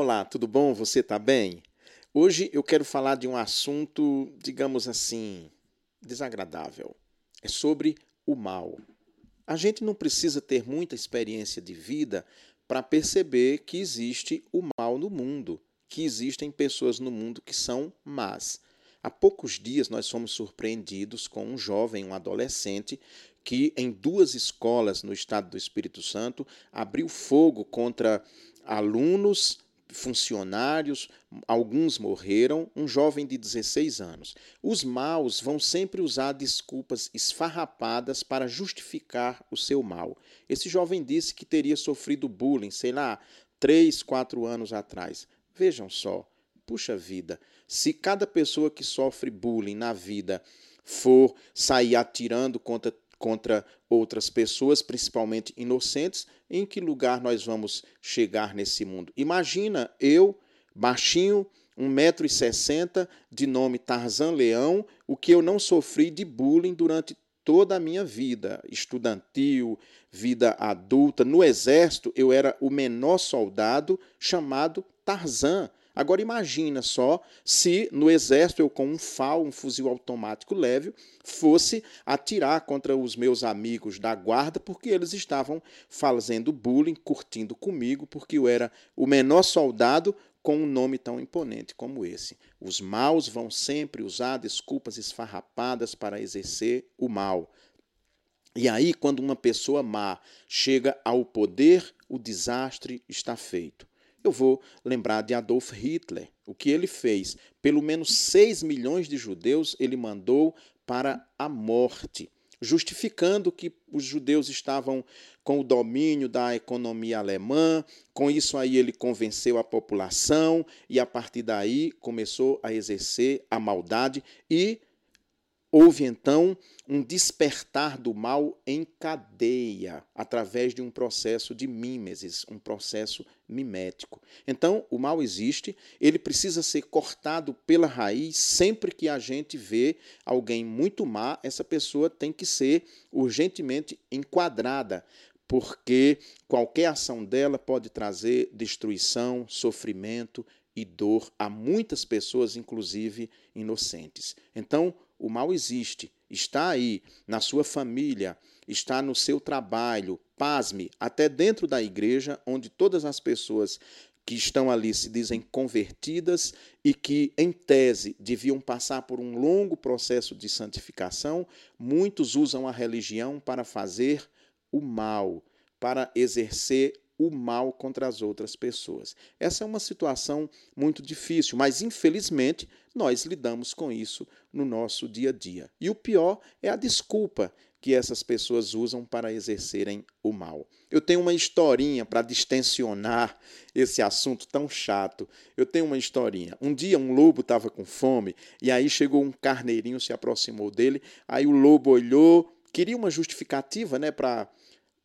Olá, tudo bom? Você está bem? Hoje eu quero falar de um assunto, digamos assim, desagradável. É sobre o mal. A gente não precisa ter muita experiência de vida para perceber que existe o mal no mundo, que existem pessoas no mundo que são más. Há poucos dias nós fomos surpreendidos com um jovem, um adolescente, que em duas escolas no estado do Espírito Santo abriu fogo contra alunos funcionários, alguns morreram, um jovem de 16 anos. Os maus vão sempre usar desculpas esfarrapadas para justificar o seu mal. Esse jovem disse que teria sofrido bullying, sei lá, três, quatro anos atrás. Vejam só, puxa vida, se cada pessoa que sofre bullying na vida for sair atirando contra contra outras pessoas, principalmente inocentes, em que lugar nós vamos chegar nesse mundo? Imagina eu, baixinho, 1,60m, de nome Tarzan Leão, o que eu não sofri de bullying durante toda a minha vida estudantil, vida adulta. No exército, eu era o menor soldado chamado Tarzan. Agora imagina só se no exército eu com um FAL, um fuzil automático leve, fosse atirar contra os meus amigos da guarda porque eles estavam fazendo bullying, curtindo comigo, porque eu era o menor soldado com um nome tão imponente como esse. Os maus vão sempre usar desculpas esfarrapadas para exercer o mal. E aí, quando uma pessoa má chega ao poder, o desastre está feito eu vou lembrar de Adolf Hitler. O que ele fez? Pelo menos 6 milhões de judeus ele mandou para a morte, justificando que os judeus estavam com o domínio da economia alemã. Com isso aí ele convenceu a população e a partir daí começou a exercer a maldade e Houve então um despertar do mal em cadeia, através de um processo de mímesis, um processo mimético. Então, o mal existe, ele precisa ser cortado pela raiz. Sempre que a gente vê alguém muito má, essa pessoa tem que ser urgentemente enquadrada, porque qualquer ação dela pode trazer destruição, sofrimento e dor a muitas pessoas, inclusive inocentes. Então, o mal existe, está aí, na sua família, está no seu trabalho, pasme, até dentro da igreja, onde todas as pessoas que estão ali se dizem convertidas e que, em tese, deviam passar por um longo processo de santificação, muitos usam a religião para fazer o mal, para exercer o mal contra as outras pessoas. Essa é uma situação muito difícil, mas infelizmente nós lidamos com isso no nosso dia a dia. E o pior é a desculpa que essas pessoas usam para exercerem o mal. Eu tenho uma historinha para distensionar esse assunto tão chato. Eu tenho uma historinha. Um dia um lobo estava com fome e aí chegou um carneirinho, se aproximou dele, aí o lobo olhou, queria uma justificativa, né, para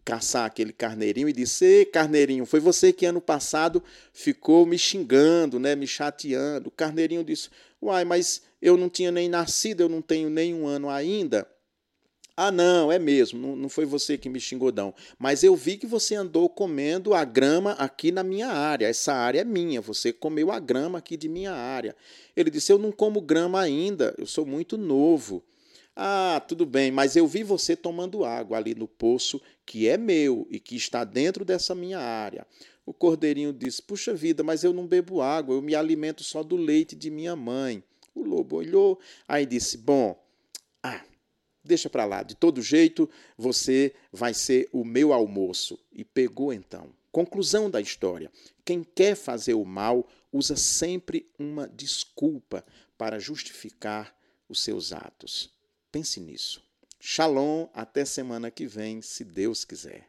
caçar aquele carneirinho e disse: Ei, carneirinho, foi você que ano passado ficou me xingando, né, me chateando. O carneirinho disse: Uai, mas eu não tinha nem nascido, eu não tenho nem um ano ainda. Ah, não, é mesmo, não, não foi você que me xingou, não. Mas eu vi que você andou comendo a grama aqui na minha área. Essa área é minha, você comeu a grama aqui de minha área. Ele disse: Eu não como grama ainda, eu sou muito novo. Ah, tudo bem, mas eu vi você tomando água ali no poço que é meu e que está dentro dessa minha área. O cordeirinho disse: Puxa vida, mas eu não bebo água, eu me alimento só do leite de minha mãe. O lobo olhou, aí disse: Bom, ah, deixa para lá, de todo jeito você vai ser o meu almoço. E pegou então. Conclusão da história: quem quer fazer o mal usa sempre uma desculpa para justificar os seus atos. Pense nisso. Shalom, até semana que vem, se Deus quiser.